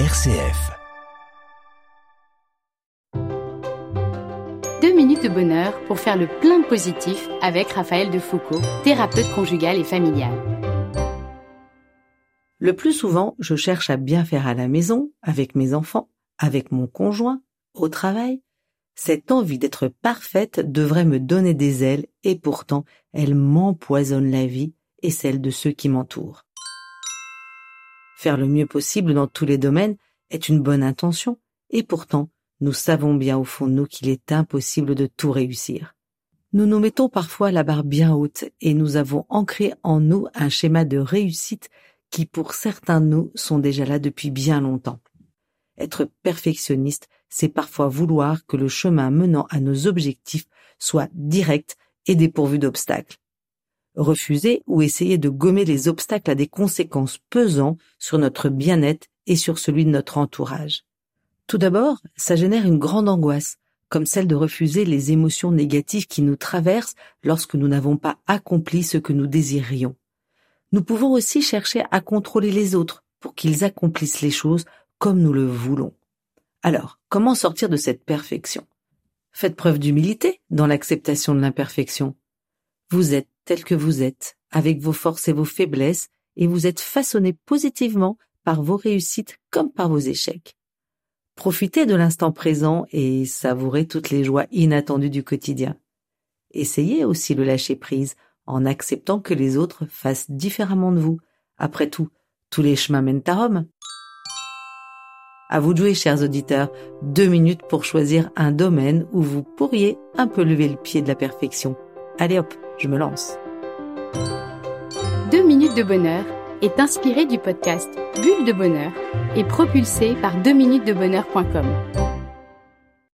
RCF. Deux minutes de bonheur pour faire le plein positif avec Raphaël Defoucault, thérapeute conjugal et familial. Le plus souvent, je cherche à bien faire à la maison, avec mes enfants, avec mon conjoint, au travail. Cette envie d'être parfaite devrait me donner des ailes et pourtant elle m'empoisonne la vie et celle de ceux qui m'entourent. Faire le mieux possible dans tous les domaines est une bonne intention, et pourtant, nous savons bien au fond de nous qu'il est impossible de tout réussir. Nous nous mettons parfois la barre bien haute et nous avons ancré en nous un schéma de réussite qui pour certains de nous sont déjà là depuis bien longtemps. Être perfectionniste, c'est parfois vouloir que le chemin menant à nos objectifs soit direct et dépourvu d'obstacles refuser ou essayer de gommer les obstacles a des conséquences pesantes sur notre bien-être et sur celui de notre entourage. Tout d'abord, ça génère une grande angoisse, comme celle de refuser les émotions négatives qui nous traversent lorsque nous n'avons pas accompli ce que nous désirions. Nous pouvons aussi chercher à contrôler les autres pour qu'ils accomplissent les choses comme nous le voulons. Alors, comment sortir de cette perfection? Faites preuve d'humilité dans l'acceptation de l'imperfection. Vous êtes tel que vous êtes, avec vos forces et vos faiblesses, et vous êtes façonné positivement par vos réussites comme par vos échecs. Profitez de l'instant présent et savourez toutes les joies inattendues du quotidien. Essayez aussi le lâcher prise en acceptant que les autres fassent différemment de vous. Après tout, tous les chemins mènent à Rome. À vous de jouer, chers auditeurs, deux minutes pour choisir un domaine où vous pourriez un peu lever le pied de la perfection. Allez hop, je me lance. Deux minutes de bonheur est inspiré du podcast Bulle de bonheur et propulsé par 2minutesdebonheur.com.